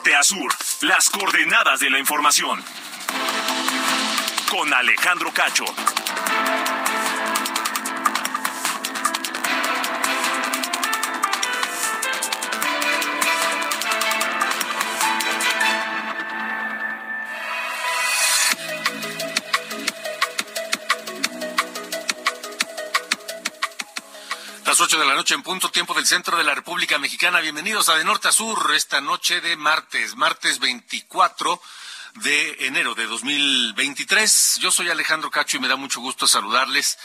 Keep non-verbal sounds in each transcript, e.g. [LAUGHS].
Norte las coordenadas de la información. Con Alejandro Cacho. Las ocho de la noche en punto tiempo del centro de la República Mexicana. Bienvenidos a De Norte a Sur esta noche de martes, martes 24 de enero de 2023. Yo soy Alejandro Cacho y me da mucho gusto saludarles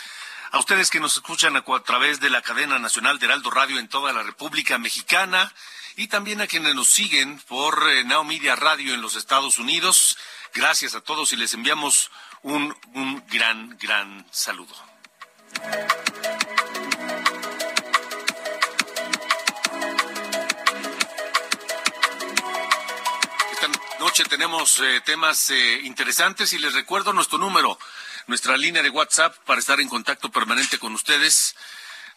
a ustedes que nos escuchan a, través de la cadena nacional de Heraldo Radio en toda la República Mexicana y también a quienes nos siguen por eh, Media Radio en los Estados Unidos. Gracias a todos y les enviamos un, un gran, gran saludo. Noche tenemos eh, temas eh, interesantes y les recuerdo nuestro número, nuestra línea de WhatsApp para estar en contacto permanente con ustedes.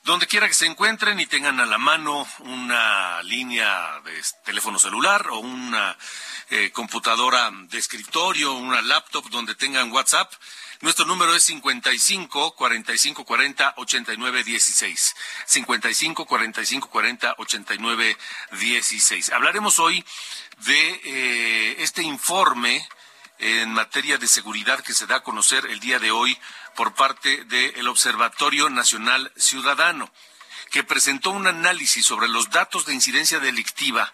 Donde quiera que se encuentren y tengan a la mano una línea de teléfono celular o una eh, computadora de escritorio, una laptop donde tengan WhatsApp, nuestro número es 55 45 40 89 16. 55 45 40 89 16. Hablaremos hoy de eh, este informe en materia de seguridad que se da a conocer el día de hoy por parte del Observatorio Nacional Ciudadano, que presentó un análisis sobre los datos de incidencia delictiva,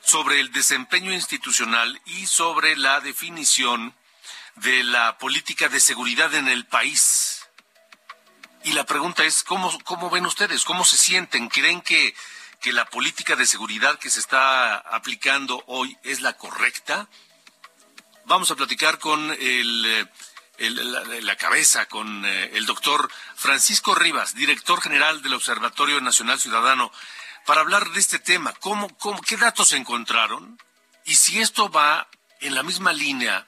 sobre el desempeño institucional y sobre la definición de la política de seguridad en el país. Y la pregunta es, ¿cómo, cómo ven ustedes? ¿Cómo se sienten? ¿Creen que, que la política de seguridad que se está aplicando hoy es la correcta? Vamos a platicar con el, la, cabeza, con eh, el doctor Francisco Rivas, director general del Observatorio Nacional Ciudadano, para hablar de este tema. ¿Cómo, cómo, ¿Qué datos encontraron? Y si esto va en la misma línea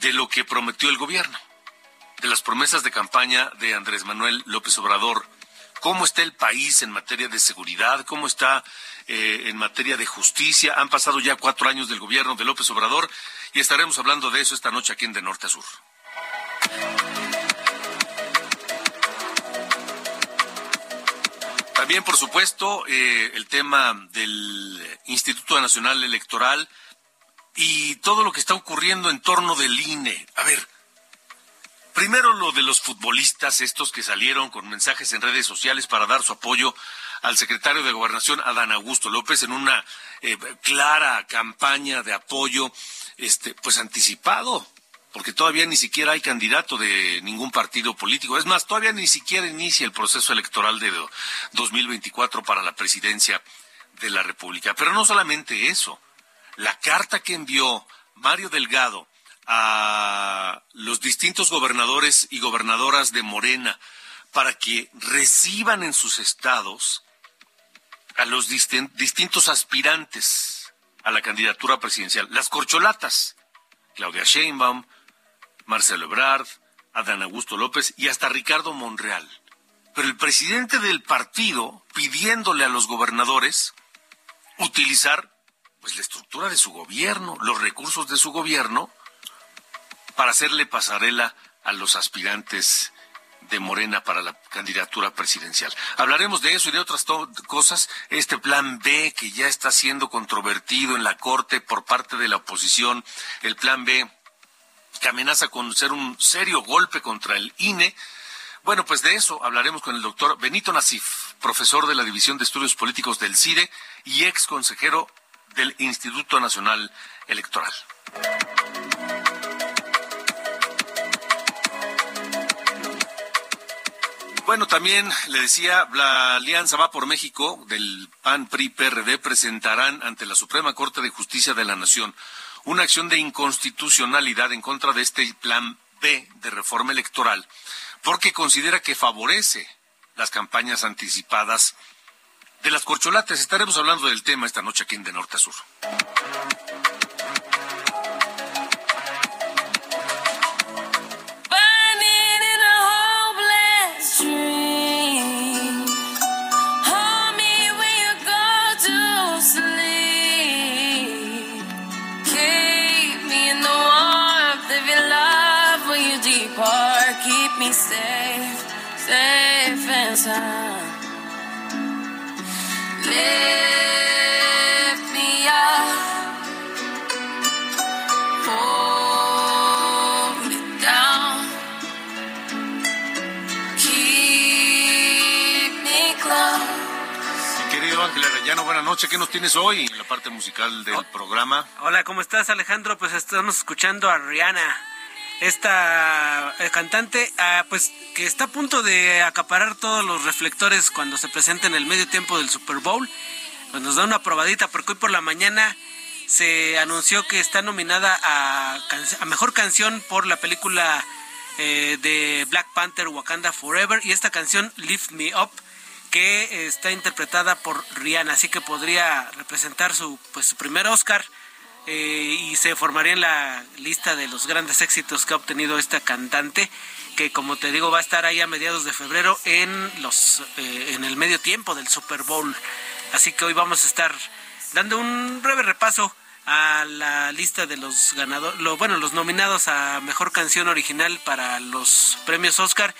de lo que prometió el gobierno, de las promesas de campaña de Andrés Manuel López Obrador. ¿Cómo está el país en materia de seguridad? ¿Cómo está eh, en materia de justicia? Han pasado ya cuatro años del gobierno de López Obrador y estaremos hablando de eso esta noche aquí en De Norte a Sur. También, por supuesto, eh, el tema del Instituto Nacional Electoral y todo lo que está ocurriendo en torno del INE. A ver, primero lo de los futbolistas, estos que salieron con mensajes en redes sociales para dar su apoyo al secretario de Gobernación, Adán Augusto López, en una eh, clara campaña de apoyo, este, pues anticipado, porque todavía ni siquiera hay candidato de ningún partido político. Es más, todavía ni siquiera inicia el proceso electoral de 2024 para la presidencia de la República. Pero no solamente eso la carta que envió Mario Delgado a los distintos gobernadores y gobernadoras de Morena para que reciban en sus estados a los distintos aspirantes a la candidatura presidencial. Las corcholatas, Claudia Sheinbaum, Marcelo Ebrard, Adán Augusto López y hasta Ricardo Monreal. Pero el presidente del partido pidiéndole a los gobernadores utilizar pues la estructura de su gobierno, los recursos de su gobierno, para hacerle pasarela a los aspirantes de Morena para la candidatura presidencial. Hablaremos de eso y de otras cosas. Este plan B que ya está siendo controvertido en la Corte por parte de la oposición, el plan B que amenaza con ser un serio golpe contra el INE. Bueno, pues de eso hablaremos con el doctor Benito Nasif, profesor de la División de Estudios Políticos del CIDE y ex consejero del Instituto Nacional Electoral. Bueno, también le decía, la Alianza Va por México del PAN PRI PRD presentarán ante la Suprema Corte de Justicia de la Nación una acción de inconstitucionalidad en contra de este plan B de reforma electoral, porque considera que favorece las campañas anticipadas de las corcholatas. Estaremos hablando del tema esta noche aquí en De Norte a Sur. Safe and sound. Lift me up, hold me down, keep me close. Querido Ángel Arellano, buenas noches. ¿Qué nos tienes hoy en la parte musical del programa? Hola, ¿cómo estás Alejandro? Pues estamos escuchando a Rihanna esta eh, cantante, ah, pues que está a punto de acaparar todos los reflectores cuando se presenta en el medio tiempo del Super Bowl. Pues nos da una probadita porque hoy por la mañana se anunció que está nominada a, mejor canción por la película eh, de Black Panther Wakanda Forever y esta canción Lift Me Up que está interpretada por Rihanna, así que podría representar su pues su primer Oscar eh, y se formaría en la lista de los grandes éxitos que ha obtenido esta cantante que como te digo va a estar ahí a mediados de febrero en los eh, en el medio tiempo del Super Bowl. Así que hoy vamos a estar dando un breve repaso a la lista de los ganadores bueno los nominados a mejor canción original para los premios Oscar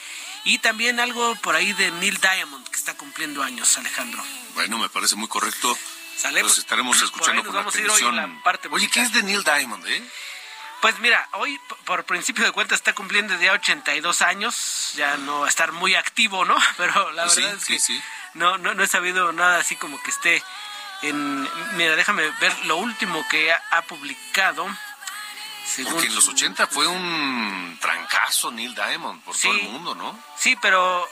y también algo por ahí de Neil Diamond que está cumpliendo años Alejandro. Bueno me parece muy correcto Sale, Los estaremos escuchando con atención. Oye, ¿qué es de Neil Diamond, eh? Pues mira, hoy por principio de cuentas está cumpliendo ya 82 años, ya no va a estar muy activo, ¿no? [LAUGHS] Pero la pues verdad es que No, no, no he sabido nada así como que esté en... Mira, déjame ver lo último que ha, publicado. Porque en los 80 fue un trancazo Neil Diamond por todo el mundo, ¿no? Sí, pero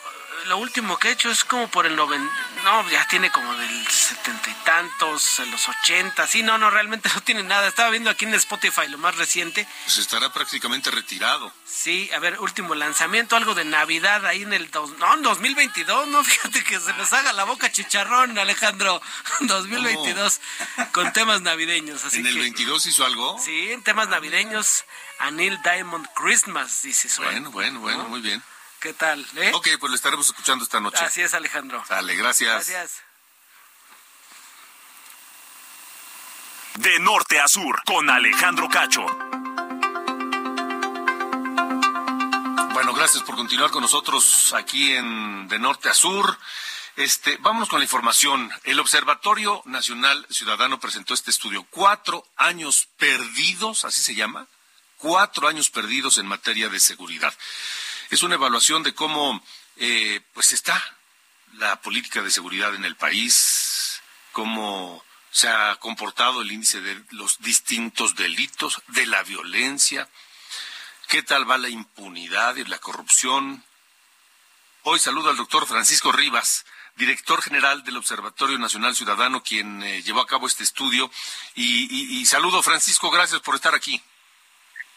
lo último que he hecho es como por el 90, no, ya tiene como del setenta y tantos, los ochenta, sí, no, no, realmente [LAUGHS] no tiene nada. Estaba viendo aquí en Spotify lo más reciente. Pues estará prácticamente retirado. Sí, a ver, último lanzamiento, algo de Navidad ahí en el, dos, no, en 2022, no, [LAUGHS] fíjate que se nos haga la boca chicharrón, Alejandro, [LAUGHS] 2022, con temas navideños. Así ¿En el 22 hizo algo? Sí, en temas navideños, Anil Diamond Christmas, dice Bueno, bueno, bueno, muy bien. ¿Qué tal? Eh? Ok, pues lo estaremos escuchando esta noche. Así es, Alejandro. Dale, gracias. Gracias. De norte a sur, con Alejandro Cacho. Bueno, gracias por continuar con nosotros aquí en De Norte a Sur. Este, vámonos con la información. El Observatorio Nacional Ciudadano presentó este estudio. Cuatro años perdidos, así se llama. Cuatro años perdidos en materia de seguridad. Es una evaluación de cómo eh, pues está la política de seguridad en el país, cómo se ha comportado el índice de los distintos delitos, de la violencia, qué tal va la impunidad y la corrupción. Hoy saludo al doctor Francisco Rivas, director general del Observatorio Nacional Ciudadano, quien eh, llevó a cabo este estudio. Y, y, saludo, Francisco, gracias por estar aquí.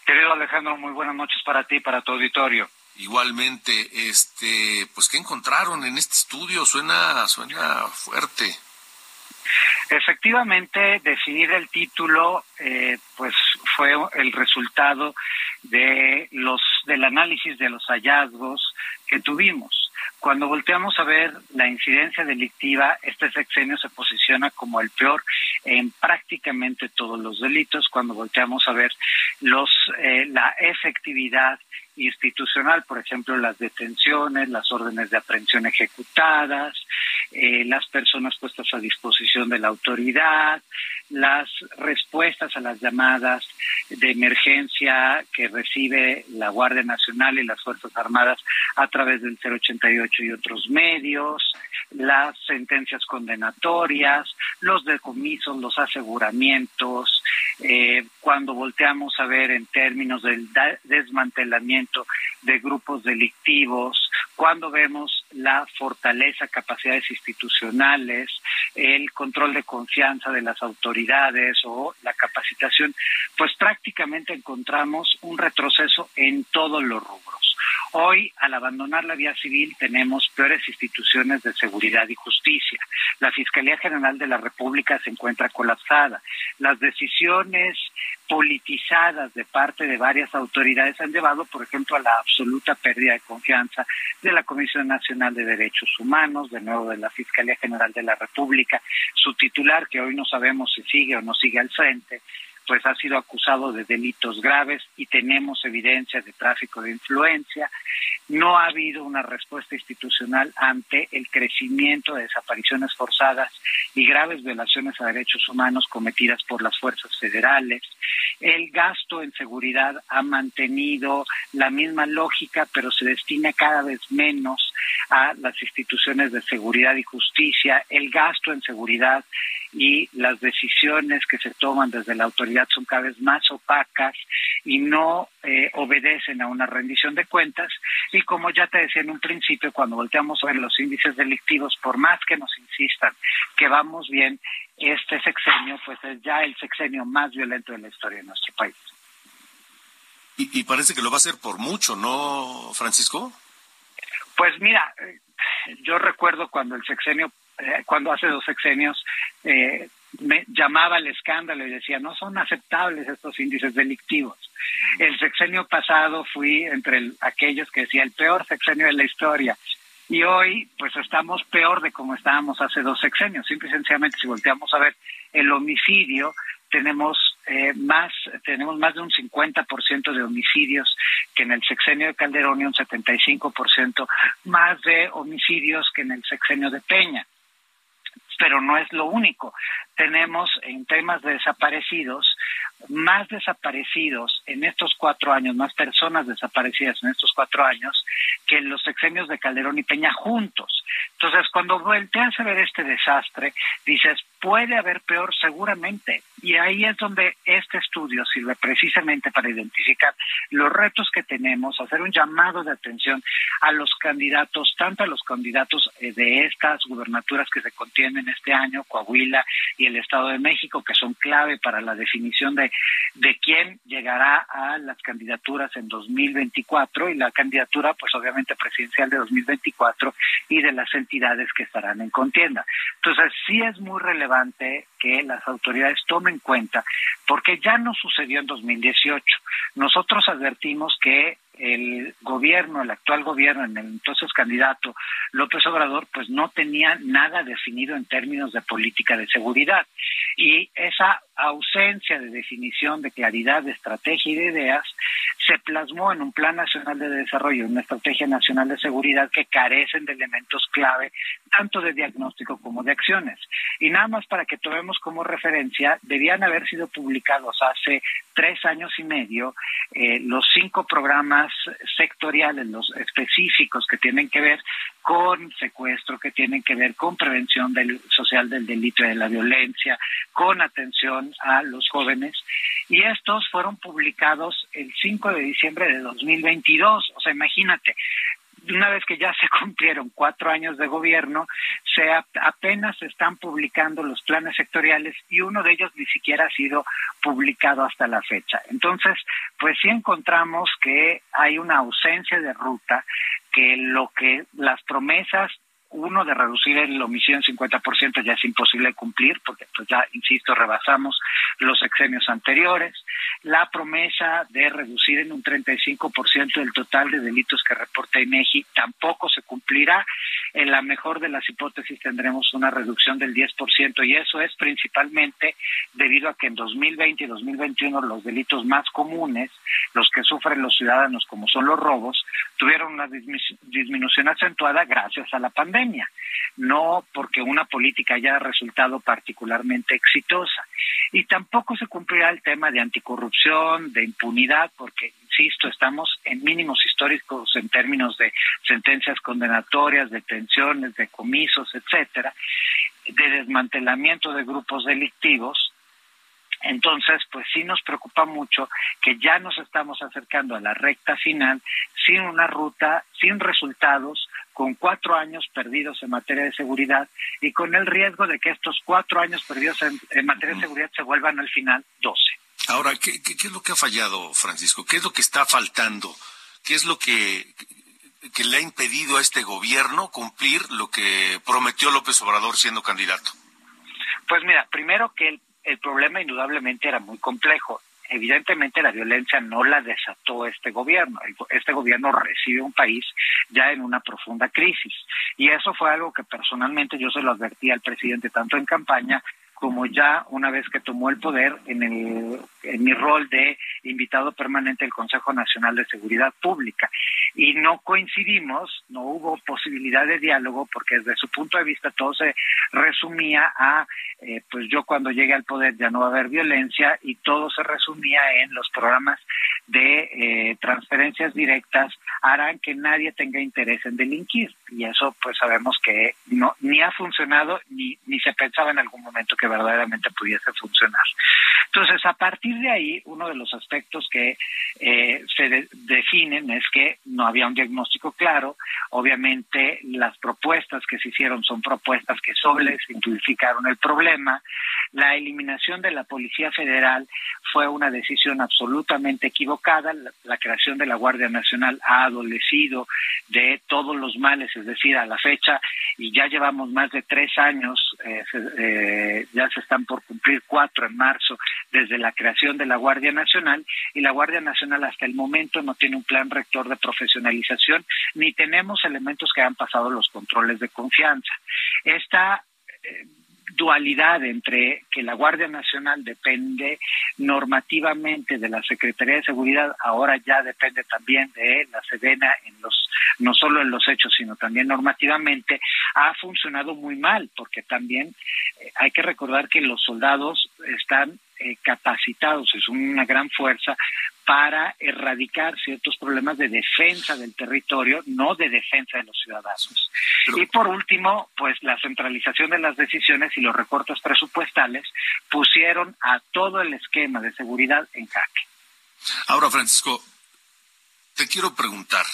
Querido Alejandro, muy buenas noches para ti y para tu auditorio. Igualmente, este, pues qué encontraron en este estudio, suena, suena fuerte. Efectivamente, definir el título, eh, pues fue el resultado de los del análisis de los hallazgos que tuvimos. Cuando volteamos a ver la incidencia delictiva, este sexenio se posiciona como el peor en prácticamente todos los delitos. Cuando volteamos a ver los eh, la efectividad institucional, por ejemplo, las detenciones, las órdenes de aprehensión ejecutadas, eh, las personas puestas a disposición de la autoridad, las respuestas a las llamadas de emergencia que recibe la Guardia Nacional y las Fuerzas Armadas a través del 088 y otros medios, las sentencias condenatorias, los decomisos, los aseguramientos, eh, cuando volteamos a ver en términos del desmantelamiento de grupos delictivos, cuando vemos la fortaleza, capacidades institucionales, el control de confianza de las autoridades o la capacitación, pues prácticamente encontramos un retroceso en todos los rubros. Hoy, al abandonar la vía civil, tenemos peores instituciones de seguridad y justicia. La Fiscalía General de la República se encuentra colapsada. Las decisiones politizadas de parte de varias autoridades han llevado, por ejemplo, a la absoluta pérdida de confianza de la Comisión Nacional de Derechos Humanos, de nuevo de la Fiscalía General de la República, su titular, que hoy no sabemos si sigue o no sigue al frente, pues ha sido acusado de delitos graves y tenemos evidencia de tráfico de influencia. No ha habido una respuesta institucional ante el crecimiento de desapariciones forzadas y graves violaciones a derechos humanos cometidas por las fuerzas federales. El gasto en seguridad ha mantenido la misma lógica, pero se destina cada vez menos a las instituciones de seguridad y justicia. El gasto en seguridad y las decisiones que se toman desde la autoridad son cada vez más opacas y no eh, obedecen a una rendición de cuentas. Y como ya te decía en un principio, cuando volteamos a ver los índices delictivos, por más que nos insistan que vamos bien, este sexenio pues es ya el sexenio más violento de la historia de nuestro país. Y, y parece que lo va a hacer por mucho, ¿no, Francisco? Pues mira, eh, yo recuerdo cuando el sexenio eh, cuando hace dos sexenios eh, me llamaba al escándalo y decía, no son aceptables estos índices delictivos. El sexenio pasado fui entre aquellos que decía el peor sexenio de la historia. Y hoy, pues estamos peor de como estábamos hace dos sexenios. Simple y sencillamente, si volteamos a ver el homicidio, tenemos eh, más tenemos más de un 50% de homicidios que en el sexenio de Calderón y un 75% más de homicidios que en el sexenio de Peña pero no es lo único. Tenemos en temas de desaparecidos, más desaparecidos en estos cuatro años, más personas desaparecidas en estos cuatro años que en los sexenios de Calderón y Peña juntos. Entonces, cuando volteas a ver este desastre, dices, puede haber peor seguramente. Y ahí es donde este estudio sirve precisamente para identificar los retos que tenemos, hacer un llamado de atención a los candidatos, tanto a los candidatos eh, de estas gubernaturas que se contienen este año, Coahuila y el Estado de México, que son clave para la definición de, de quién llegará a las candidaturas en 2024 y la candidatura, pues obviamente presidencial de 2024 y de las entidades que estarán en contienda. Entonces, sí es muy relevante que las autoridades tomen cuenta, porque ya no sucedió en 2018. Nosotros advertimos que el gobierno, el actual gobierno, en el entonces candidato López Obrador, pues no tenía nada definido en términos de política de seguridad. Y esa ausencia de definición, de claridad, de estrategia y de ideas se plasmó en un Plan Nacional de Desarrollo, una Estrategia Nacional de Seguridad que carecen de elementos clave, tanto de diagnóstico como de acciones. Y nada más para que tomemos como referencia, debían haber sido publicados hace tres años y medio eh, los cinco programas sectoriales, los específicos que tienen que ver con secuestro, que tienen que ver con prevención del, social del delito y de la violencia, con atención a los jóvenes. Y estos fueron publicados el 5 de diciembre de 2022. O sea, imagínate, una vez que ya se [LAUGHS] cumplieron cuatro años de gobierno, se apenas están publicando los planes sectoriales y uno de ellos ni siquiera ha sido publicado hasta la fecha. Entonces, pues sí encontramos que hay una ausencia de ruta, que lo que las promesas uno de reducir el homicidio en 50% ya es imposible cumplir porque pues ya insisto rebasamos los exenios anteriores. La promesa de reducir en un 35% el total de delitos que reporta INEGI tampoco se cumplirá. En la mejor de las hipótesis tendremos una reducción del 10% y eso es principalmente debido a que en 2020 y 2021 los delitos más comunes los que sufren los ciudadanos como son los robos tuvieron una disminución acentuada gracias a la pandemia no porque una política haya resultado particularmente exitosa. Y tampoco se cumplirá el tema de anticorrupción, de impunidad, porque, insisto, estamos en mínimos históricos en términos de sentencias condenatorias, de detenciones, de comisos, etcétera, de desmantelamiento de grupos delictivos entonces, pues sí nos preocupa mucho que ya nos estamos acercando a la recta final sin una ruta, sin resultados, con cuatro años perdidos en materia de seguridad y con el riesgo de que estos cuatro años perdidos en, materia de seguridad se vuelvan al final doce. Ahora, ¿qué, ¿qué, es lo que ha fallado, Francisco? ¿Qué es lo que está faltando? ¿Qué es lo que, que le ha impedido a este gobierno cumplir lo que prometió López Obrador siendo candidato? Pues mira, primero que el, el problema indudablemente era muy complejo evidentemente la violencia no la desató este gobierno. Este gobierno recibe un país ya en una profunda crisis. Y eso fue algo que personalmente yo se lo advertí al presidente tanto en campaña como ya una vez que tomó el poder en, el, en mi rol de invitado permanente del Consejo Nacional de Seguridad Pública. Y no coincidimos, no hubo posibilidad de diálogo porque desde su punto de vista todo se resumía a, eh, pues yo cuando llegue al poder ya no va a haber violencia y todo se resumía en los programas de eh, transferencias directas harán que nadie tenga interés en delinquir. Y eso pues sabemos que no ni ha funcionado ni, ni se pensaba en algún momento que verdaderamente pudiese funcionar. Entonces, a partir de ahí, uno de los aspectos que eh, se definen es que no había un diagnóstico claro. Obviamente, las propuestas que se hicieron son propuestas que solo simplificaron el problema. La eliminación de la Policía Federal fue una decisión absolutamente equivocada. La, creación de la Guardia Nacional ha adolecido de todos los males, es decir, a la fecha, y ya llevamos más de tres años, eh, eh, ya se están por cumplir cuatro en marzo desde la creación de la Guardia Nacional, y la Guardia Nacional hasta el momento no tiene un plan rector de profesionalización, ni tenemos elementos que hayan pasado los controles de confianza. Esta eh, dualidad entre que la Guardia Nacional depende normativamente de la Secretaría de Seguridad, ahora ya depende también de la Sedena en los no solo en los hechos, sino también normativamente, ha funcionado muy mal, porque también eh, hay que recordar que los soldados están eh, capacitados, es una gran fuerza para erradicar ciertos problemas de defensa del territorio, no de defensa de los ciudadanos. Y por último, pues la centralización de las decisiones y los recortes presupuestales pusieron a todo el esquema de seguridad en jaque. Ahora, Francisco, te quiero preguntar,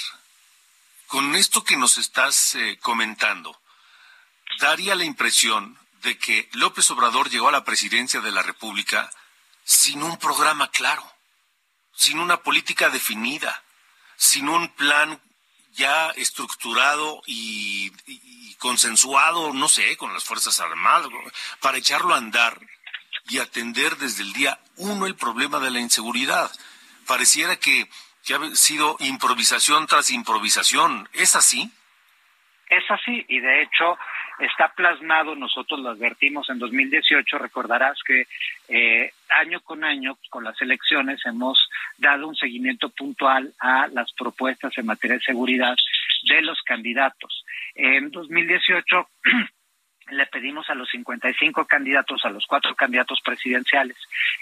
con esto que nos estás eh, comentando, daría la impresión de que López Obrador llegó a la presidencia de la República sin un programa claro sin una política definida, sin un plan ya estructurado y, consensuado, no sé, con las Fuerzas Armadas, para echarlo a andar y atender desde el día uno el problema de la inseguridad. Pareciera que, que ha sido improvisación tras improvisación. ¿Es así? Es así, y de hecho está plasmado, nosotros lo advertimos en 2018, recordarás que eh, año con año, con las elecciones, hemos dado un seguimiento puntual a las propuestas en materia de seguridad de los candidatos. En 2018 [CLEARS THROAT] le pedimos a los 55 candidatos, a los cuatro candidatos presidenciales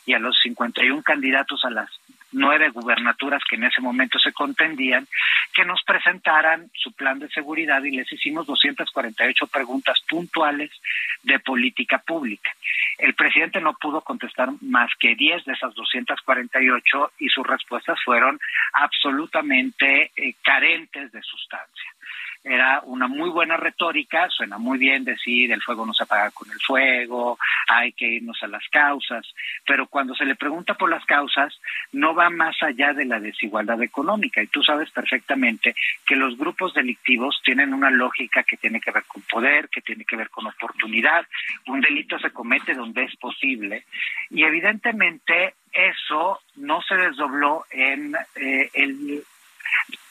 y a los 51 candidatos a las nueve gubernaturas que en ese momento se contendían, que nos presentaran su plan de seguridad y les hicimos 248 preguntas puntuales de política pública. El presidente no pudo contestar más que 10 de esas 248 y sus respuestas fueron absolutamente eh, carentes de sustancia era una muy buena retórica, suena muy bien decir el fuego no se apaga con el fuego, hay que irnos a las causas, pero cuando se le pregunta por las causas no va más allá de la desigualdad económica. Y tú sabes perfectamente que los grupos delictivos tienen una lógica que tiene que ver con poder, que tiene que ver con oportunidad, un delito se comete donde es posible. Y evidentemente eso no se desdobló en eh, el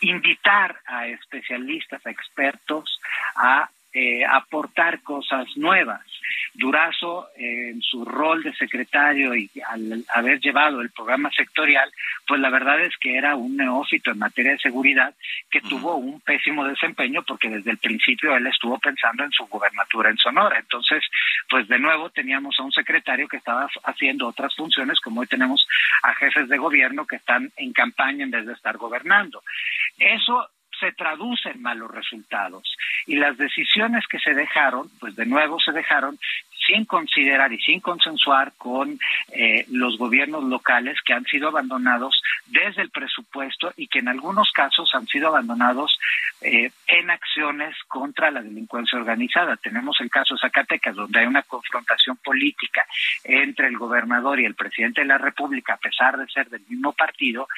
invitar a especialistas, a expertos a eh, aportar cosas nuevas. Durazo, en su rol de secretario y al haber llevado el programa sectorial, pues la verdad es que era un neófito en materia de seguridad que tuvo un pésimo desempeño porque desde el principio él estuvo pensando en su gubernatura en Sonora. Entonces, pues de nuevo teníamos a un secretario que estaba haciendo otras funciones, como hoy tenemos a jefes de gobierno que están en campaña en vez de estar gobernando. Eso se traducen malos resultados. Y las decisiones que se dejaron, pues de nuevo se dejaron sin considerar y sin consensuar con eh, los gobiernos locales que han sido abandonados desde el presupuesto y que en algunos casos han sido abandonados eh, en acciones contra la delincuencia organizada. Tenemos el caso Zacatecas, donde hay una confrontación política entre el gobernador y el presidente de la República, a pesar de ser del mismo partido,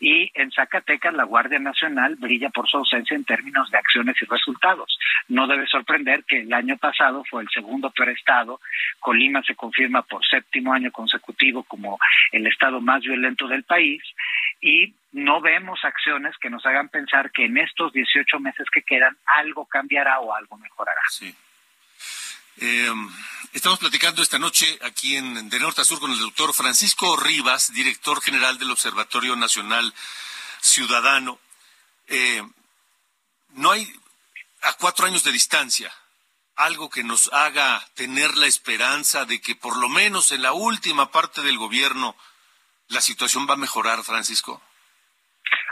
y en Zacatecas la Guardia Nacional brilla por su ausencia en términos de acciones y resultados. No debe sorprender que el año pasado fue el segundo peor estado, Colima se confirma por séptimo año consecutivo como el estado más violento del país, y no vemos acciones que nos hagan pensar que en estos 18 meses que quedan algo cambiará o algo mejorará. Sí. Eh, estamos platicando esta noche aquí en De Norte a Sur con el doctor Francisco Rivas, director general del Observatorio Nacional Ciudadano. Eh, no hay a cuatro años de distancia algo que nos haga tener la esperanza de que por lo menos en la última parte del gobierno la situación va a mejorar, Francisco?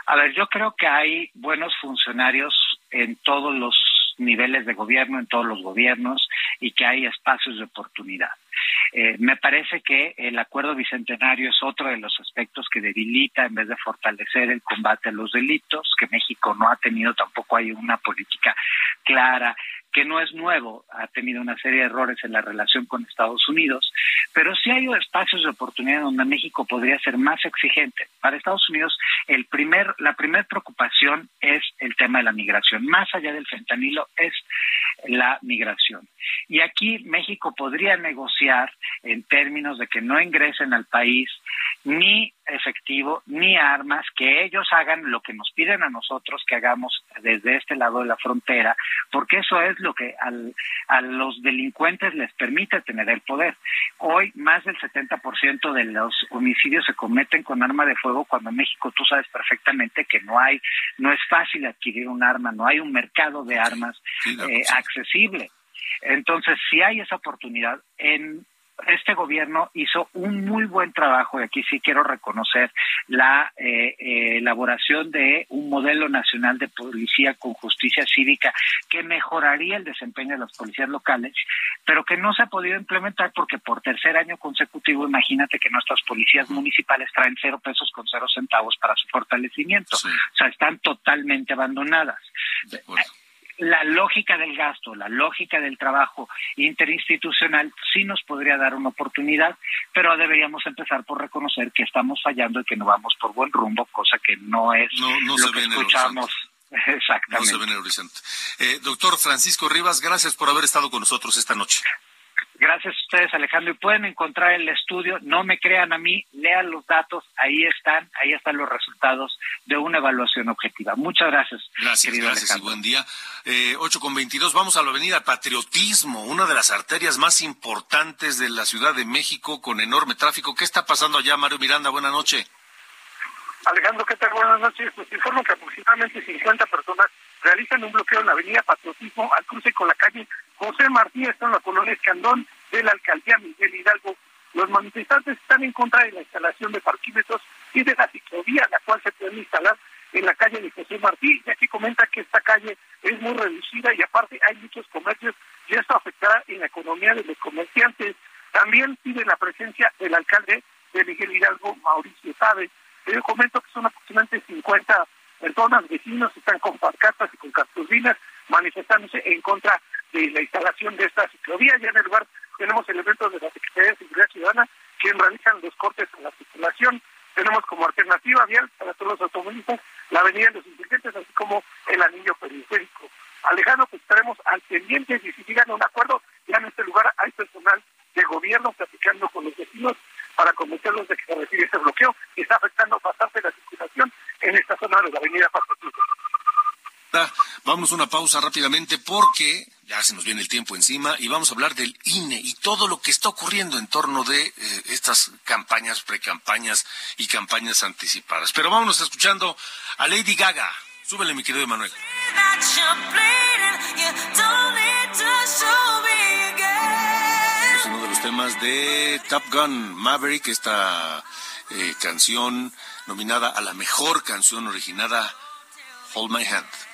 A ver, yo creo que hay buenos funcionarios en todos los niveles de gobierno, en todos los gobiernos, y que hay espacios de oportunidad. Eh, me parece que el acuerdo bicentenario es otro de los aspectos que debilita en vez de fortalecer el combate a los delitos, que México no ha tenido, tampoco hay una política clara que no es nuevo, ha tenido una serie de errores en la relación con Estados Unidos, pero sí hay espacios de oportunidad donde México podría ser más exigente. Para Estados Unidos, el primer, la primera preocupación es el tema de la migración. Más allá del fentanilo es la migración. Y aquí México podría negociar en términos de que no ingresen al país ni efectivo ni armas, que ellos hagan lo que nos piden a nosotros que hagamos desde este lado de la frontera, porque eso es lo que a los delincuentes les permite tener el poder. Hoy más del 70% de los homicidios se cometen con arma de fuego cuando en México tú sabes perfectamente que no hay, no es fácil adquirir un arma, no hay un mercado de armas eh, accesible. Entonces, si hay esa oportunidad, en este gobierno hizo un muy buen trabajo y aquí sí quiero reconocer la eh, eh, elaboración de un modelo nacional de policía con justicia cívica que mejoraría el desempeño de las policías locales, pero que no se ha podido implementar porque por tercer año consecutivo, imagínate que nuestras policías municipales traen cero pesos con cero centavos para su fortalecimiento, o sea, están totalmente abandonadas la lógica del gasto, la lógica del trabajo interinstitucional sí nos podría dar una oportunidad, pero deberíamos empezar por reconocer que estamos fallando y que no vamos por buen rumbo, cosa que no es lo que escuchamos. [LAUGHS] Exactamente. No se ve en el horizonte. Eh, doctor Francisco Rivas, gracias por haber estado con nosotros esta noche. Gracias a ustedes, Alejandro. Y pueden encontrar el estudio, no me crean a mí, lean los datos, ahí están, ahí están los resultados de una evaluación objetiva. Muchas gracias. Gracias, gracias y buen día. Eh, 8 con 22, vamos a la avenida Patriotismo, una de las arterias más importantes de la Ciudad de México con enorme tráfico. ¿Qué está pasando allá, Mario Miranda? Buenas noches. Alejandro, ¿qué tal? Buenas noches. Pues informo que aproximadamente 50 personas realizan un bloqueo en la avenida Patriotismo al cruce con la calle José Martínez, está en la colonia Escandón de la alcaldía Miguel Hidalgo. Los manifestantes están en contra de la instalación de parquímetros y de la ciclovía, la cual se puede instalar en la calle de José Martí, ya que comenta que esta calle es muy reducida y aparte hay muchos comercios y esto afectará en la economía de los comerciantes. También pide la presencia del alcalde de Miguel Hidalgo, Mauricio Sabe. Yo comento que son aproximadamente 50 personas, vecinos, están con pancartas y con cartulinas manifestándose en contra de la instalación de esta ciclovía. Ya en el lugar tenemos elementos de la Secretaría de Seguridad Ciudadana que realizan los cortes en la circulación. Tenemos como alternativa vial para todos los automovilistas la avenida de los insurgentes, así como el anillo periférico. Alejandro, pues estaremos al pendiente y si llegan a un acuerdo, ya en este lugar hay personal de gobierno platicando con los vecinos para convencerlos de que se retire ese bloqueo que está afectando bastante la circulación en esta zona de la avenida Paso Vamos a una pausa rápidamente porque ya se nos viene el tiempo encima y vamos a hablar del INE y todo lo que está ocurriendo en torno de eh, estas campañas, precampañas y campañas anticipadas. Pero vámonos escuchando a Lady Gaga. Súbele, mi querido Emanuel. Temas de Top Gun Maverick, esta eh, canción nominada a la mejor canción originada, Hold My Hand.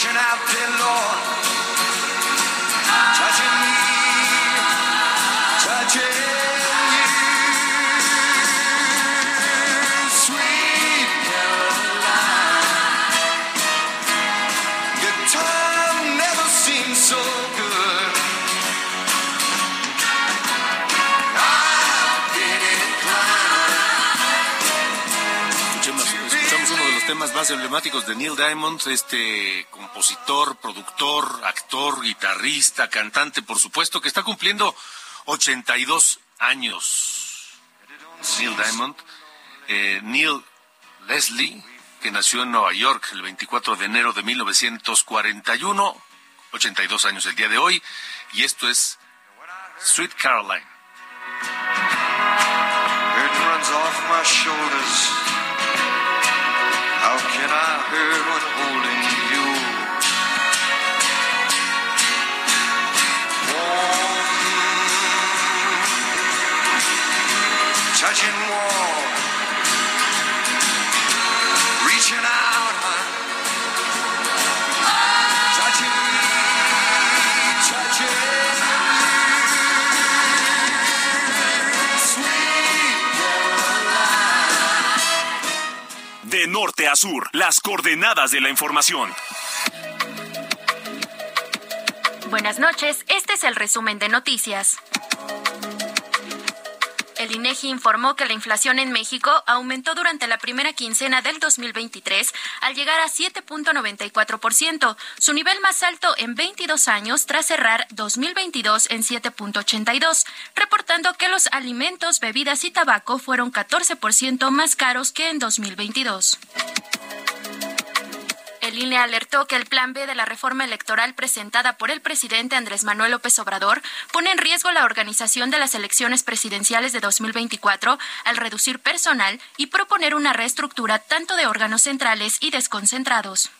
Searching out there, lost? Temas más emblemáticos de Neil Diamond, este compositor, productor, actor, guitarrista, cantante, por supuesto, que está cumpliendo 82 años. Neil Diamond, eh, Neil Leslie, que nació en Nueva York el 24 de enero de 1941, 82 años el día de hoy, y esto es Sweet Caroline. How can I hurt when holding you? Warm, touching warm, reaching out, De norte a sur. Las coordenadas de la información. Buenas noches, este es el resumen de noticias. El INEGI informó que la inflación en México aumentó durante la primera quincena del 2023 al llegar a 7.94%, su nivel más alto en 22 años tras cerrar 2022 en 7.82, reportando que los alimentos, bebidas y tabaco fueron 14% más caros que en 2022. INE alertó que el plan B de la reforma electoral presentada por el presidente Andrés Manuel López Obrador pone en riesgo la organización de las elecciones presidenciales de 2024 al reducir personal y proponer una reestructura tanto de órganos centrales y desconcentrados.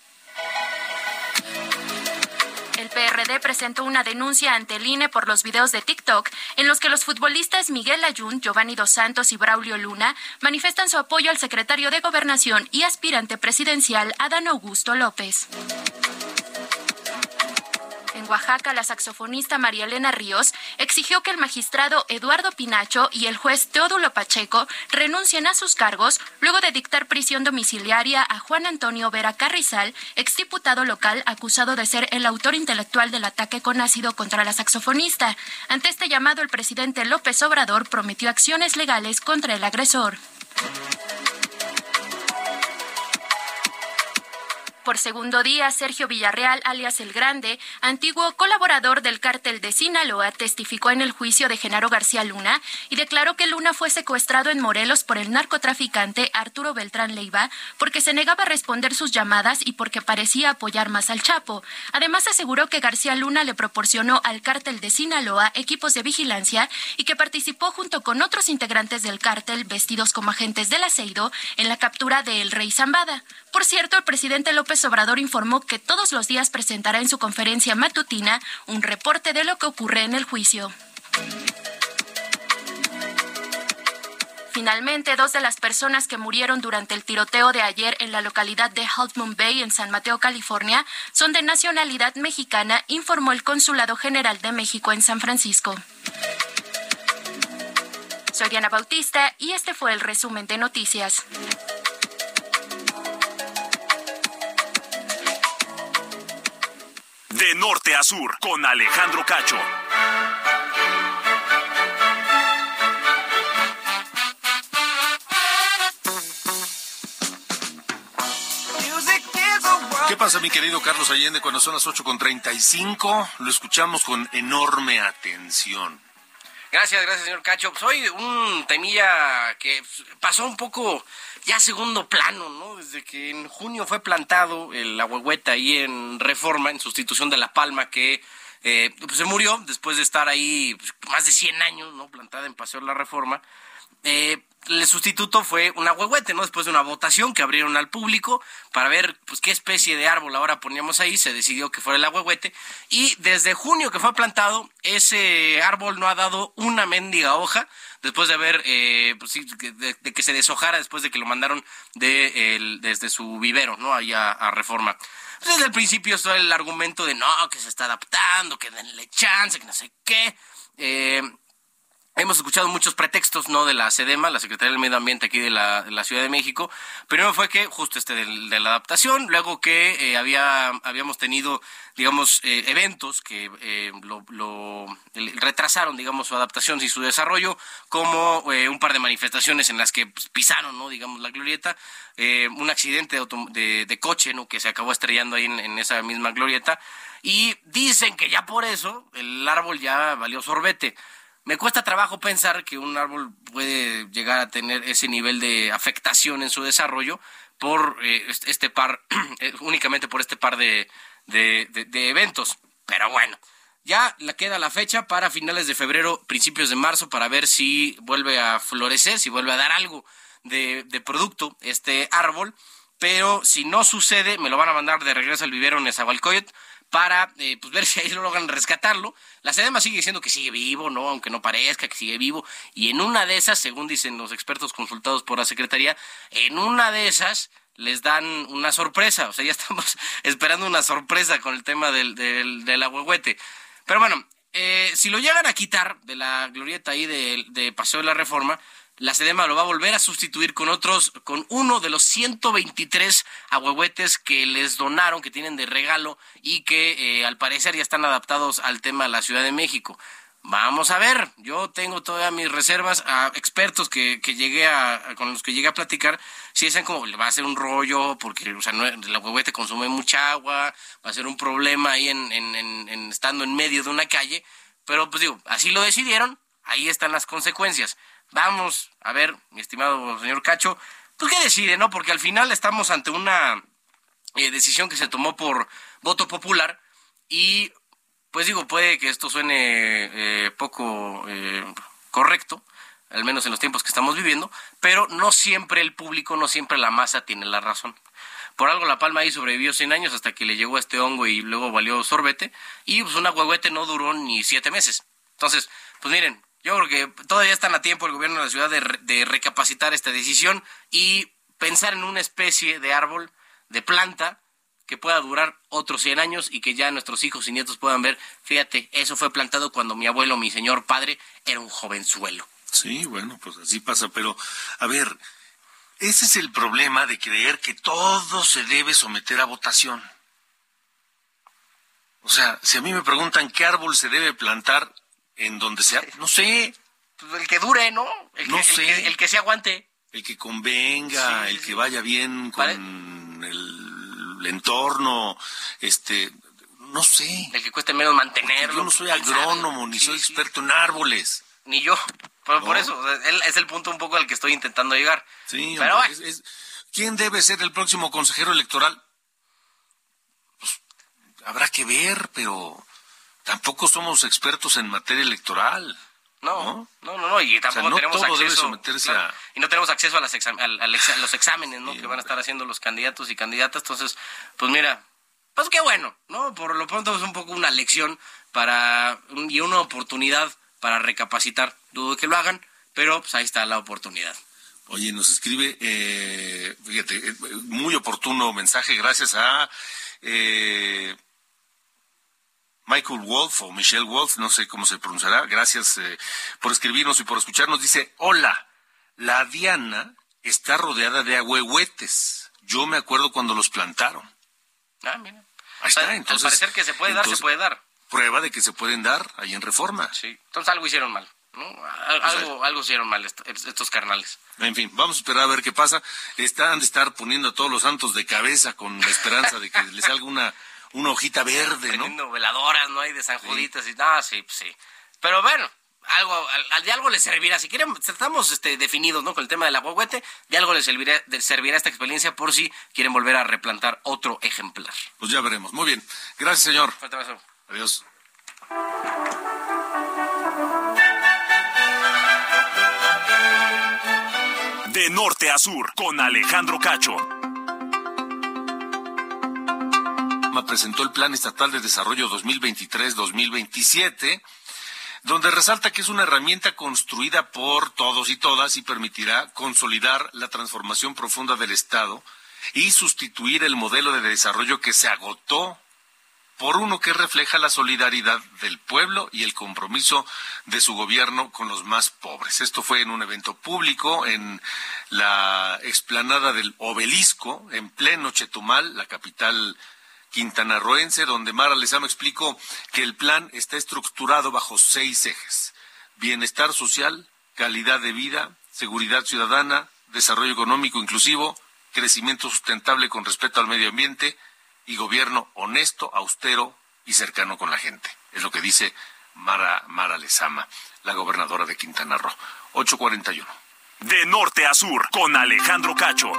PRD presentó una denuncia ante el INE por los videos de TikTok en los que los futbolistas Miguel Ayun, Giovanni Dos Santos y Braulio Luna manifiestan su apoyo al secretario de Gobernación y aspirante presidencial Adán Augusto López. En Oaxaca, la saxofonista María Elena Ríos exigió que el magistrado Eduardo Pinacho y el juez Teodulo Pacheco renuncien a sus cargos luego de dictar prisión domiciliaria a Juan Antonio Vera Carrizal, exdiputado local acusado de ser el autor intelectual del ataque con ácido contra la saxofonista. Ante este llamado, el presidente López Obrador prometió acciones legales contra el agresor. Por segundo día, Sergio Villarreal, alias El Grande, antiguo colaborador del cártel de Sinaloa, testificó en el juicio de Genaro García Luna y declaró que Luna fue secuestrado en Morelos por el narcotraficante Arturo Beltrán Leiva porque se negaba a responder sus llamadas y porque parecía apoyar más al Chapo. Además, aseguró que García Luna le proporcionó al cártel de Sinaloa equipos de vigilancia y que participó junto con otros integrantes del cártel vestidos como agentes del aceido en la captura de El Rey Zambada. Por cierto, el presidente López Obrador informó que todos los días presentará en su conferencia matutina un reporte de lo que ocurre en el juicio. Finalmente, dos de las personas que murieron durante el tiroteo de ayer en la localidad de Half Moon Bay, en San Mateo, California, son de nacionalidad mexicana, informó el Consulado General de México en San Francisco. Soy Diana Bautista y este fue el resumen de noticias. De norte a sur, con Alejandro Cacho. ¿Qué pasa, mi querido Carlos Allende, cuando son las 8.35? Lo escuchamos con enorme atención. Gracias, gracias, señor Cacho. Soy un temilla que pasó un poco ya segundo plano, ¿no? Desde que en junio fue plantado el ahuehueta ahí en Reforma, en sustitución de La Palma, que eh, pues se murió después de estar ahí pues, más de 100 años, ¿no? Plantada en Paseo de la Reforma. Eh, el sustituto fue un ahuehuete, ¿no? Después de una votación que abrieron al público para ver pues qué especie de árbol ahora poníamos ahí, se decidió que fuera el ahuehuete y desde junio que fue plantado, ese árbol no ha dado una mendiga hoja después de haber, eh, pues sí, de, de, que se deshojara después de que lo mandaron de el, desde su vivero, ¿no? Ahí a, a Reforma. Pues desde el principio está el argumento de no, que se está adaptando, que denle chance, que no sé qué. Eh, Hemos escuchado muchos pretextos, ¿no? De la SEDEMA, la Secretaría del Medio Ambiente aquí de la, Ciudad de México. Primero fue que justo este de, la adaptación, luego que eh, había, habíamos tenido, digamos, eh, eventos que eh, lo, lo retrasaron, digamos, su adaptación y su desarrollo, como un par de manifestaciones en las que pues, pisaron, ¿no? Digamos, la glorieta, un accidente de, de, coche, ¿no? Que se acabó estrellando ahí en esa misma glorieta. Y dicen que ya por eso el árbol ya valió sorbete. Me cuesta trabajo pensar que un árbol puede llegar a tener ese nivel de afectación en su desarrollo por eh, este par, [CLEARS THROAT] únicamente por este par de, de, de, de, eventos. Pero bueno, ya la queda la fecha para finales de febrero, principios de marzo, para ver si vuelve a florecer, si vuelve a dar algo de, de producto este árbol. Pero si no sucede, me lo van a mandar de regreso al vivero en Nezahualcóyotl para eh, pues ver si ahí logran rescatarlo. La SEDEMA sigue diciendo que sigue vivo, ¿no? Aunque no parezca que sigue vivo. Y en una de esas, según dicen los expertos consultados por la Secretaría, en una de esas les dan una sorpresa. O sea, ya [LAUGHS] estamos esperando una sorpresa con el tema del, del, del ahuehuete. Pero bueno, eh, si lo llegan a quitar de la glorieta ahí de, de Paseo de la Reforma, la SEDEMA lo va a volver a sustituir con otros, con uno de los 123 ahuehuetes que les donaron, que tienen de regalo y que eh, al parecer ya están adaptados al tema de la Ciudad de México. Vamos a ver, yo tengo todas mis reservas a expertos que, que llegué a, con los que llegué a platicar, si dicen como le va a ser un rollo, porque o sea, ahuehuete consume mucha agua, va a ser un problema ahí en, en, en, en estando en medio de una calle, pero pues digo, así lo decidieron, ahí están las consecuencias. Vamos a ver, mi estimado señor Cacho, pues qué decide, ¿no? Porque al final estamos ante una eh, decisión que se tomó por voto popular y, pues digo, puede que esto suene eh, poco eh, correcto, al menos en los tiempos que estamos viviendo, pero no siempre el público, no siempre la masa tiene la razón. Por algo La Palma ahí sobrevivió 100 años hasta que le llegó este hongo y luego valió sorbete, y pues una huehuete no duró ni siete meses. Entonces, pues miren, yo creo que todavía están a tiempo el gobierno de la ciudad de, recapacitar esta decisión y pensar en una especie de árbol, de planta, que pueda durar otros 100 años y que ya nuestros hijos y nietos puedan ver, fíjate, eso fue plantado cuando mi abuelo, mi señor padre, era un jovenzuelo. Sí, bueno, pues así pasa, pero a ver, ese es el problema de creer que todo se debe someter a votación. O sea, si a mí me preguntan qué árbol se debe plantar, en donde sea, no sé. Pues el que dure, ¿no? El no que, sé. El que, el que, se aguante. El que convenga, sí, el que vaya bien con el, el entorno, este, no sé. El que cueste menos mantenerlo. Yo no soy agrónomo, ni Sí, soy experto en árboles. Ni yo. Pero por eso, es el punto un poco al que estoy intentando llegar. Sí, Pero hombre, es- ¿quién debe ser el próximo consejero electoral? Pues, habrá que ver, pero tampoco somos expertos en materia electoral. No, no, no, no, y tampoco no tenemos acceso. claro, a- Y no tenemos acceso a, las exam- al- al exa- a los exámenes, ¿no? que van a estar haciendo los candidatos y candidatas. Entonces, pues mira, pues qué bueno, ¿no? Por lo pronto es un poco una lección para y una oportunidad para recapacitar. Dudo que lo hagan, pero pues ahí está la oportunidad. Oye, nos escribe, eh, fíjate, eh, muy oportuno mensaje, gracias a eh, Michael Wolf o Michelle Wolf, no sé cómo se pronunciará, gracias eh, por escribirnos y por escucharnos. Dice, hola, la Diana está rodeada de ahuehuetes. Yo me acuerdo cuando los plantaron. Ah, mira. Ahí está, Al- entonces- Al parecer que se puede dar, se puede dar. Prueba de que se pueden dar ahí en Reforma. Sí. Entonces algo hicieron mal, ¿no? Al- Algo, algo hicieron mal est- estos carnales. En fin, vamos a esperar a ver qué pasa. Están de estar poniendo a todos los santos de cabeza con la esperanza de que les salga una, una hojita verde, ¿no? Veladoras, ¿no? Hay de San Juditas y nada, sí, pues sí. Pero bueno, algo, al, al- de algo les servirá. Si quieren, estamos este, definidos, ¿no? Con el tema del agüehuete, de algo les servirá, de- servirá esta experiencia por si quieren volver a replantar otro ejemplar. Pues ya veremos. Muy bien. Gracias, señor. Fuerte abrazo. Adiós. De norte a sur, con Alejandro Cacho. Presentó el Plan Estatal de Desarrollo 2023-2027, donde resalta que es una herramienta construida por todos y todas y permitirá consolidar la transformación profunda del Estado y sustituir el modelo de desarrollo que se agotó por uno que refleja la solidaridad del pueblo y el compromiso de su gobierno con los más pobres. Esto fue en un evento público en la explanada del Obelisco, en pleno Chetumal, la capital quintanarroense, donde Mara Lezama explicó que el plan está estructurado bajo seis ejes. Bienestar social, calidad de vida, seguridad ciudadana, desarrollo económico inclusivo, crecimiento sustentable con respeto al medio ambiente, y gobierno honesto, austero y cercano con la gente. Es lo que dice Mara, Mara Lezama, la gobernadora de Quintana Roo. 841. De norte a sur, con Alejandro Cacho.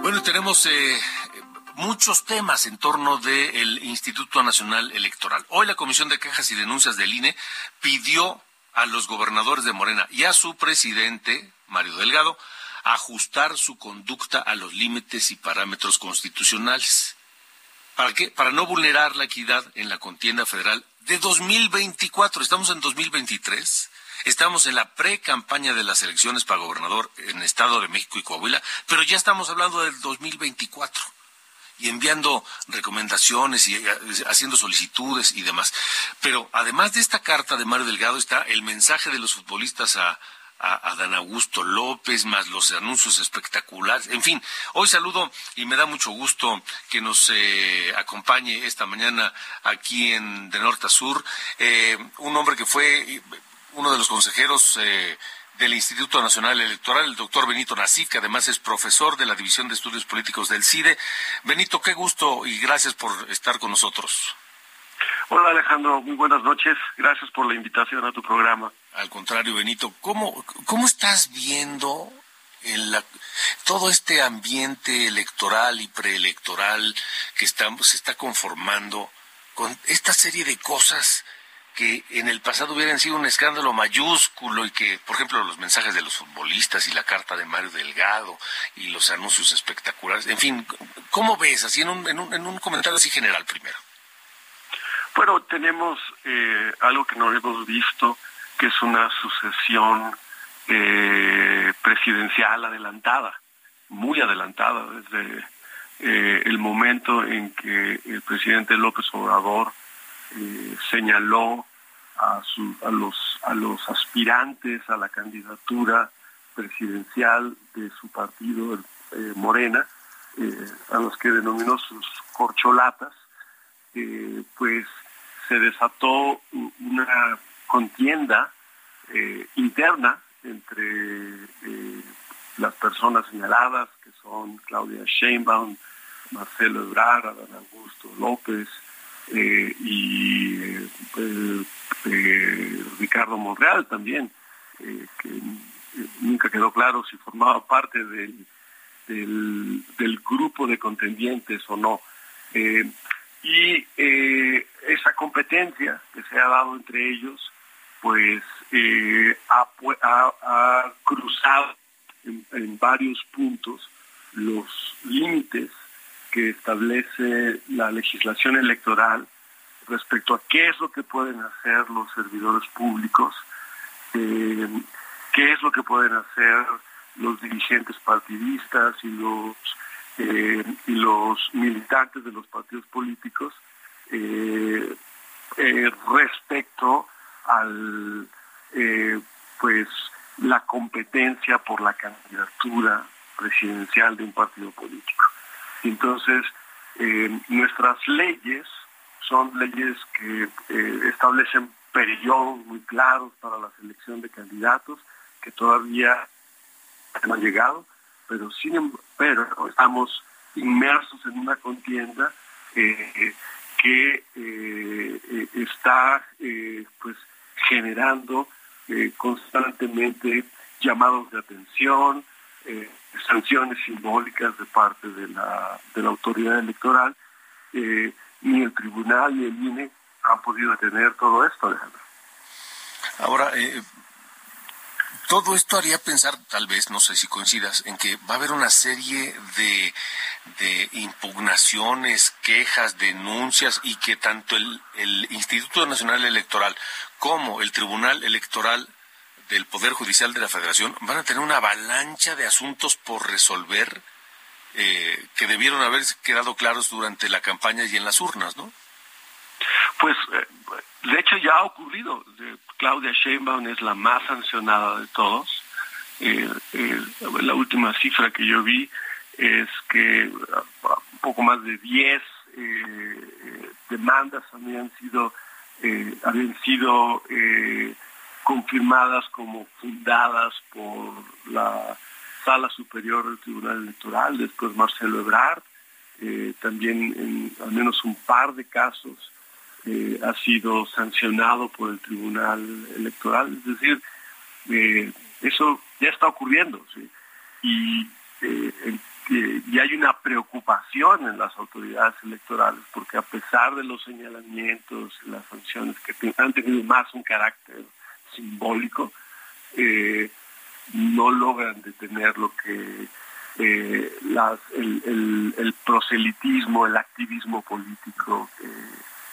Bueno, tenemos eh, muchos temas en torno del Instituto Nacional Electoral. Hoy la Comisión de Quejas y Denuncias del INE pidió a los gobernadores de Morena y a su presidente, Mario Delgado, ajustar su conducta a los límites y parámetros constitucionales. ¿Para qué? Para no vulnerar la equidad en la contienda federal de 2024. Estamos en 2023. Estamos en la pre-campaña de las elecciones para gobernador en Estado de México y Coahuila, pero ya estamos hablando del 2024 y enviando recomendaciones y eh, haciendo solicitudes y demás. Pero además de esta carta de Mario Delgado está el mensaje de los futbolistas a, Dan Augusto López, más los anuncios espectaculares. En fin, hoy saludo y me da mucho gusto que nos eh, acompañe esta mañana aquí en De Norte a Sur eh, un hombre que fue eh, uno de los consejeros eh, del Instituto Nacional Electoral, el doctor Benito Nasif, que además es profesor de la División de Estudios Políticos del CIDE. Benito, qué gusto y gracias por estar con nosotros. Hola Alejandro, muy buenas noches. Gracias por la invitación a tu programa. Al contrario, Benito, ¿cómo, cómo estás viendo en la, todo este ambiente electoral y preelectoral que estamos, se está conformando con esta serie de cosas que en el pasado hubieran sido un escándalo mayúsculo y que, por ejemplo, los mensajes de los futbolistas y la carta de Mario Delgado y los anuncios espectaculares, en fin, ¿cómo ves? Así en un, en un, en un comentario así general primero. Bueno, tenemos eh, algo que no hemos visto, que es una sucesión eh, presidencial adelantada, muy adelantada desde eh, el momento en que el presidente López Obrador señaló a, su, a, los, a los aspirantes a la candidatura presidencial de su partido, eh, Morena, eh, a los que denominó sus corcholatas, pues se desató una contienda eh, interna entre eh, las personas señaladas, que son Claudia Sheinbaum, Marcelo Ebrard, Adán Augusto López y Ricardo Monreal también, que nunca quedó claro si formaba parte del, del, grupo de contendientes o no. y esa competencia que se ha dado entre ellos, pues ha, cruzado en, varios puntos los límites que establece la legislación electoral respecto a qué es lo que pueden hacer los servidores públicos, eh, qué es lo que pueden hacer los dirigentes partidistas y los eh, y los militantes de los partidos políticos eh, respecto al pues la competencia por la candidatura presidencial de un partido político. Entonces, eh, nuestras leyes son leyes que eh, establecen periodos muy claros para la selección de candidatos que todavía no han llegado, pero sin pero estamos inmersos en una contienda eh, que está pues generando constantemente llamados de atención, eh, sanciones simbólicas de parte de la, de la autoridad electoral. Eh, ni el tribunal ni el INE han podido detener todo esto, Alejandro. Ahora, todo esto haría pensar, tal vez, no sé si coincidas, en que va a haber una serie de, de impugnaciones, quejas, denuncias y que tanto el, el Instituto Nacional Electoral como el Tribunal Electoral del Poder Judicial de la Federación van a tener una avalancha de asuntos por resolver eh, que debieron haber quedado claros durante la campaña y en las urnas, ¿no? Pues, eh, de hecho, ya ha ocurrido. Claudia Sheinbaum es la más sancionada de todos. Eh, la última cifra que yo vi es que un poco más de 10 demandas habían sido eh, habían sido eh, confirmadas como fundadas por la Sala Superior del Tribunal Electoral, después Marcelo Ebrard, eh, también en al menos un par de casos ha sido sancionado por el Tribunal Electoral, es decir, eso ya está ocurriendo, y y hay una preocupación en las autoridades electorales porque a pesar de los señalamientos y las sanciones que han tenido más un carácter simbólico, eh, no logran detener lo que eh, el, proselitismo, el activismo político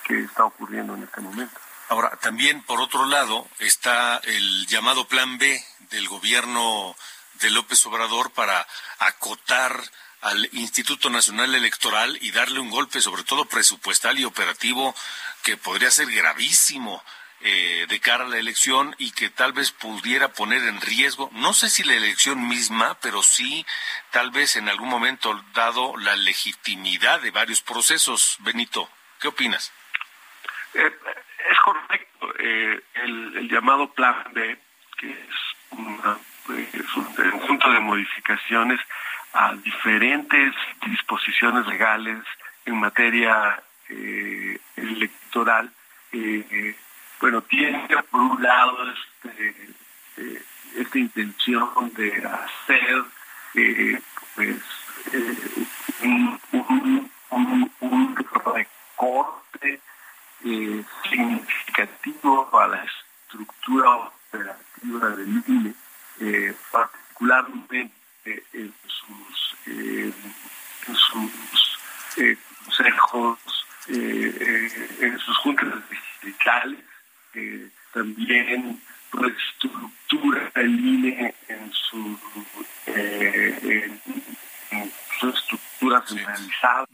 que está ocurriendo en este momento. Ahora, también por otro lado está el llamado Plan B del gobierno de López Obrador para acotar al Instituto Nacional Electoral y darle un golpe, sobre todo presupuestal y operativo, que podría ser gravísimo eh, de cara a la elección y que tal vez pudiera poner en riesgo, no sé si la elección misma, pero sí tal vez en algún momento dado la legitimidad de varios procesos. Benito, ¿qué opinas? Eh, es correcto. Eh, el, el, llamado Plan B, que es una es un conjunto de modificaciones a diferentes disposiciones legales en materia eh, electoral. Eh, bueno, tiene por un lado este, eh, esta intención de hacer pues un, un, un, un recorte significativo a la estructura operativa del INE eh, particularmente en sus, eh, en sus eh, consejos, en sus juntas digitales, también reestructura el INE en su, en, su estructura centralizada.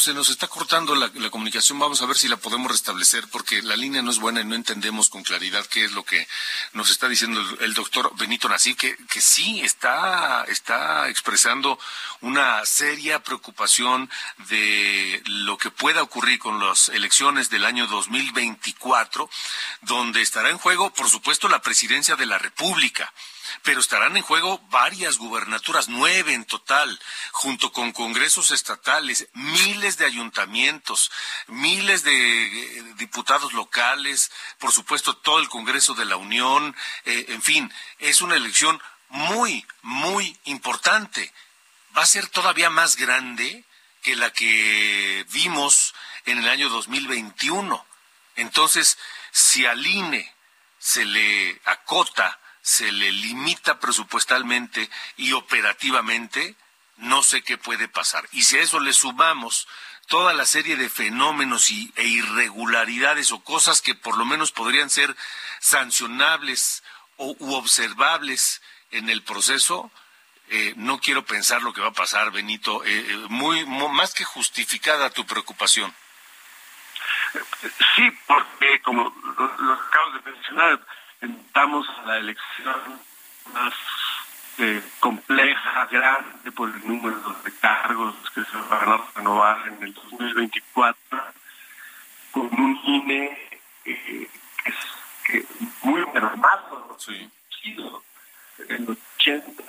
Se nos está cortando la, comunicación. Vamos a ver si la podemos restablecer porque la línea no es buena y no entendemos con claridad qué es lo que nos está diciendo el, doctor Benito Nasif, que, que sí está, está expresando una seria preocupación de lo que pueda ocurrir con las elecciones del año 2024, donde estará en juego, por supuesto, la presidencia de la República. Pero estarán en juego varias gubernaturas, nueve en total, junto con congresos estatales, miles de ayuntamientos, miles de eh, diputados locales, por supuesto todo el Congreso de la Unión, eh, en fin, es una elección muy, muy importante. Va a ser todavía más grande que la que vimos en el año 2021. Entonces, si al INE se le acota, se le limita presupuestalmente y operativamente, no sé qué puede pasar. Y si a eso le sumamos toda la serie de fenómenos y, e irregularidades o cosas que por lo menos podrían ser sancionables o, u observables en el proceso, eh, no quiero pensar lo que va a pasar, Benito. Eh, eh, muy, más que justificada tu preocupación. Sí, porque como lo, acabas de mencionar, estamos a la elección más compleja, grande por el número de cargos que se van a renovar en el 2024, con un INE que es que muy mermado. Sí. El 80,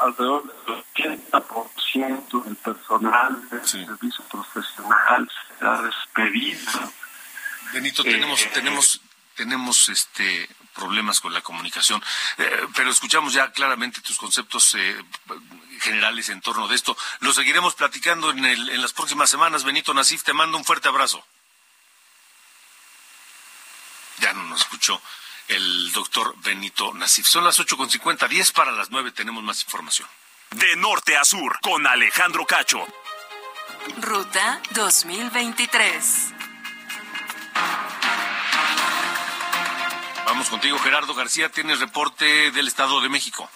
alrededor del 80% del personal del servicio profesional será despedido. Benito, tenemos, eh, tenemos, tenemos este problemas con la comunicación, eh, pero escuchamos ya claramente tus conceptos eh, generales en torno de esto. Lo seguiremos platicando en, el, en las próximas semanas. Benito Nasif, te mando un fuerte abrazo. Ya no nos escuchó el doctor Benito Nasif. Son las 8.50, 10 para las 9 tenemos más información. De norte a sur, con Alejandro Cacho. Ruta 2023. Contigo, Gerardo García. Tienes reporte del Estado de México.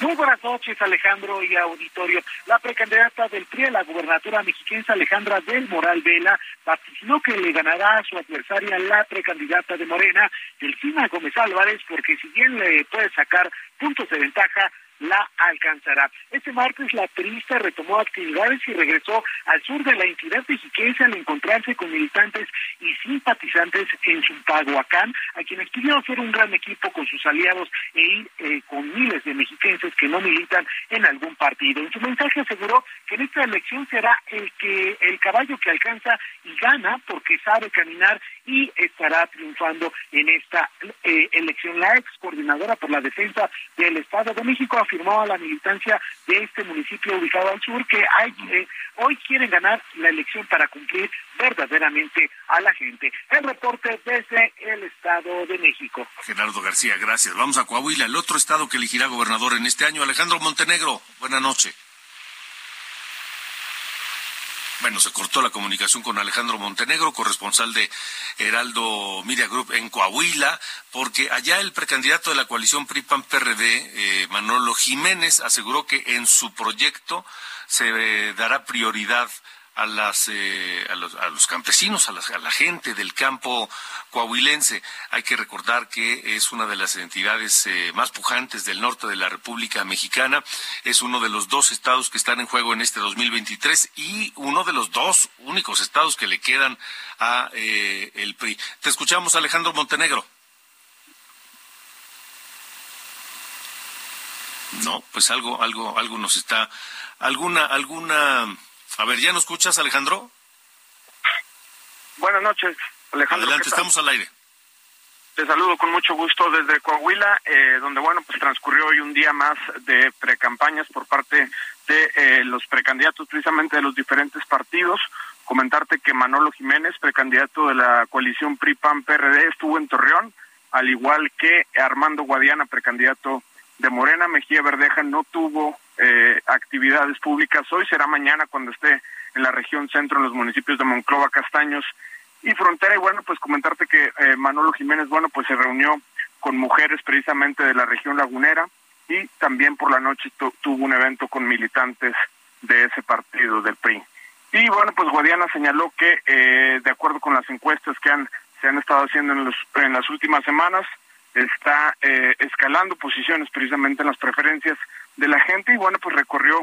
Muy buenas noches, Alejandro y auditorio. La precandidata del PRI a la gubernatura mexiquense, Alejandra del Moral Vela, vaticinó que le ganará a su adversaria, la precandidata de Morena, Delfina Gómez Álvarez, porque si bien le puede sacar puntos de ventaja, la alcanzará. Este martes la periodista retomó actividades y regresó al sur de la entidad mexiquense al encontrarse con militantes y simpatizantes en Zumpaguacán, a quienes pidió hacer un gran equipo con sus aliados e ir eh, con miles de mexiquenses que no militan en algún partido. En su mensaje aseguró que en esta elección será el que el caballo que alcanza y gana porque sabe caminar y estará triunfando en esta eh, elección. La ex coordinadora por la defensa del Estado de México afirmó a la militancia de este municipio ubicado al sur que hay, eh, hoy quieren ganar la elección para cumplir verdaderamente a la gente. El reporte desde el Estado de México. Gerardo García, gracias. Vamos a Coahuila, el otro estado que elegirá gobernador en este año. Alejandro Montenegro, buena noche. Bueno, se cortó la comunicación con Alejandro Montenegro, corresponsal de Heraldo Media Group en Coahuila, porque allá el precandidato de la coalición PRI-PAN-PRD, eh, Manolo Jiménez, aseguró que en su proyecto se eh, dará prioridad a, las, eh, a, los, a los campesinos, a, a la gente del campo coahuilense. Hay que recordar que es una de las entidades eh, más pujantes del norte de la República Mexicana. Es uno de los dos estados que están en juego en este 2023 y uno de los dos únicos estados que le quedan a eh, el PRI. Te escuchamos, Alejandro Montenegro. No, pues algo, algo, algo nos está, alguna, alguna a ver, ¿ya nos escuchas, Alejandro? Buenas noches, Alejandro. Adelante, estamos al aire. Te saludo con mucho gusto desde Coahuila, eh, donde, bueno, pues transcurrió hoy un día más de precampañas por parte de eh, los precandidatos precisamente de los diferentes partidos. Comentarte que Manolo Jiménez, precandidato de la coalición PRI-PAN-PRD, estuvo en Torreón, al igual que Armando Guadiana, precandidato de Morena. Mejía Verdeja no tuvo eh, actividades públicas hoy, será mañana cuando esté en la región centro, en los municipios de Monclova, Castaños y Frontera. Y bueno, pues comentarte que eh, Manolo Jiménez, bueno, pues se reunió con mujeres precisamente de la región lagunera y también por la noche tuvo un evento con militantes de ese partido, del PRI. Y bueno, pues Guadiana señaló que eh, de acuerdo con las encuestas que han se han estado haciendo en, los, en las últimas semanas, está eh, escalando posiciones precisamente en las preferencias de la gente y bueno, pues recorrió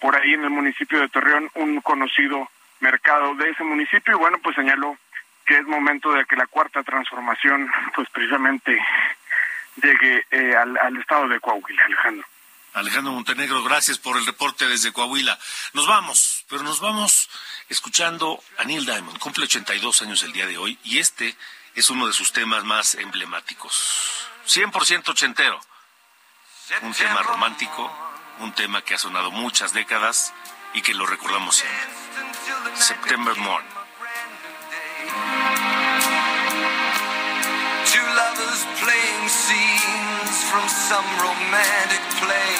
por ahí en el municipio de Torreón un conocido mercado de ese municipio y bueno, pues señaló que es momento de que la cuarta transformación [LAUGHS] pues precisamente llegue eh, al, al estado de Coahuila, Alejandro. Alejandro Montenegro, gracias por el reporte desde Coahuila. Nos vamos, pero nos vamos escuchando a Neil Diamond. Cumple 82 años el día de hoy y este es uno de sus temas más emblemáticos. 100% ochentero. Un tema romántico, un tema que ha sonado muchas décadas y que lo recordamos siempre. September Morn. Two lovers playing scenes from some romantic play.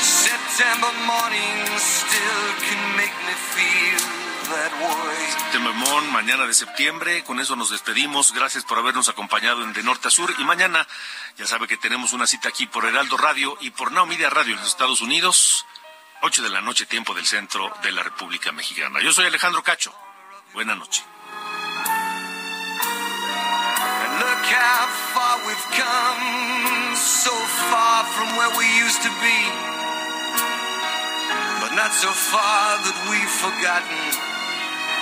September morning still can make me feel that way. September Morn, mañana de septiembre. Con eso nos despedimos. Gracias por habernos acompañado en De Norte a Sur. Y mañana, ya sabe que tenemos una cita aquí por Heraldo Radio y por Now Media Radio en los Estados Unidos. 8 de la noche, tiempo del centro de la República Mexicana. Yo soy Alejandro Cacho. Buenas noches. And look how far we've come, so far from where we used to be. But not so far that we've forgotten